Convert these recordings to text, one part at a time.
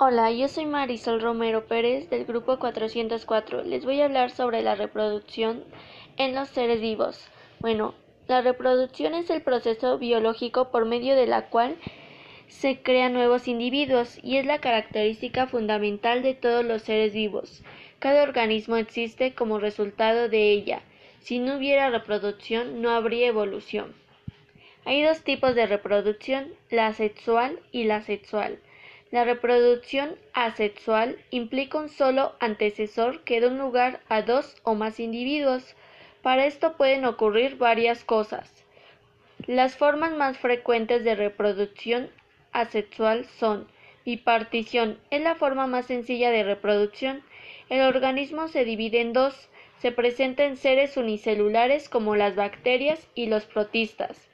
Hola, yo soy Marisol Romero Pérez del grupo 404. Les voy a hablar sobre la reproducción en los seres vivos. Bueno, la reproducción es el proceso biológico por medio de la cual se crean nuevos individuos y es la característica fundamental de todos los seres vivos. Cada organismo existe como resultado de ella. Si no hubiera reproducción, no habría evolución. Hay dos tipos de reproducción, la sexual y la sexual. La reproducción asexual implica un solo antecesor que da lugar a dos o más individuos. Para esto pueden ocurrir varias cosas. Las formas más frecuentes de reproducción asexual son bipartición, es la forma más sencilla de reproducción. El organismo se divide en dos, se presenta en seres unicelulares como las bacterias y los protistas.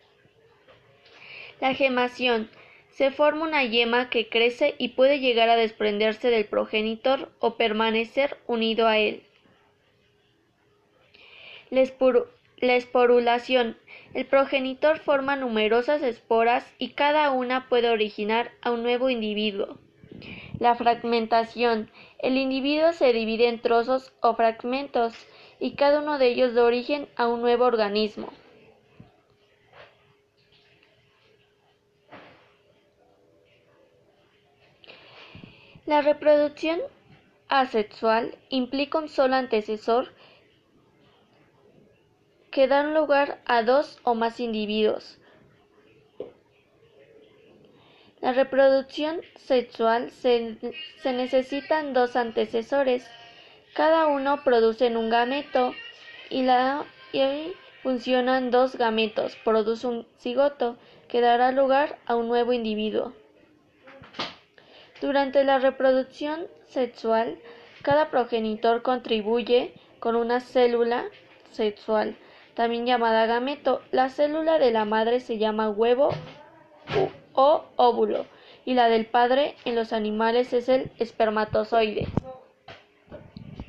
La gemación se forma una yema que crece y puede llegar a desprenderse del progenitor o permanecer unido a él. La, esporulación. El progenitor forma numerosas esporas y cada una puede originar a un nuevo individuo. La fragmentación. El individuo se divide en trozos o fragmentos y cada uno de ellos da origen a un nuevo organismo. La reproducción asexual implica un solo antecesor que da lugar a dos o más individuos. La reproducción sexual se, se, necesitan dos antecesores. Cada uno produce un gameto y, y funcionan dos gametos. Produce un cigoto que dará lugar a un nuevo individuo. Durante la reproducción sexual, cada progenitor contribuye con una célula sexual, también llamada gameto. La célula de la madre se llama huevo o óvulo y la del padre en los animales es el espermatozoide.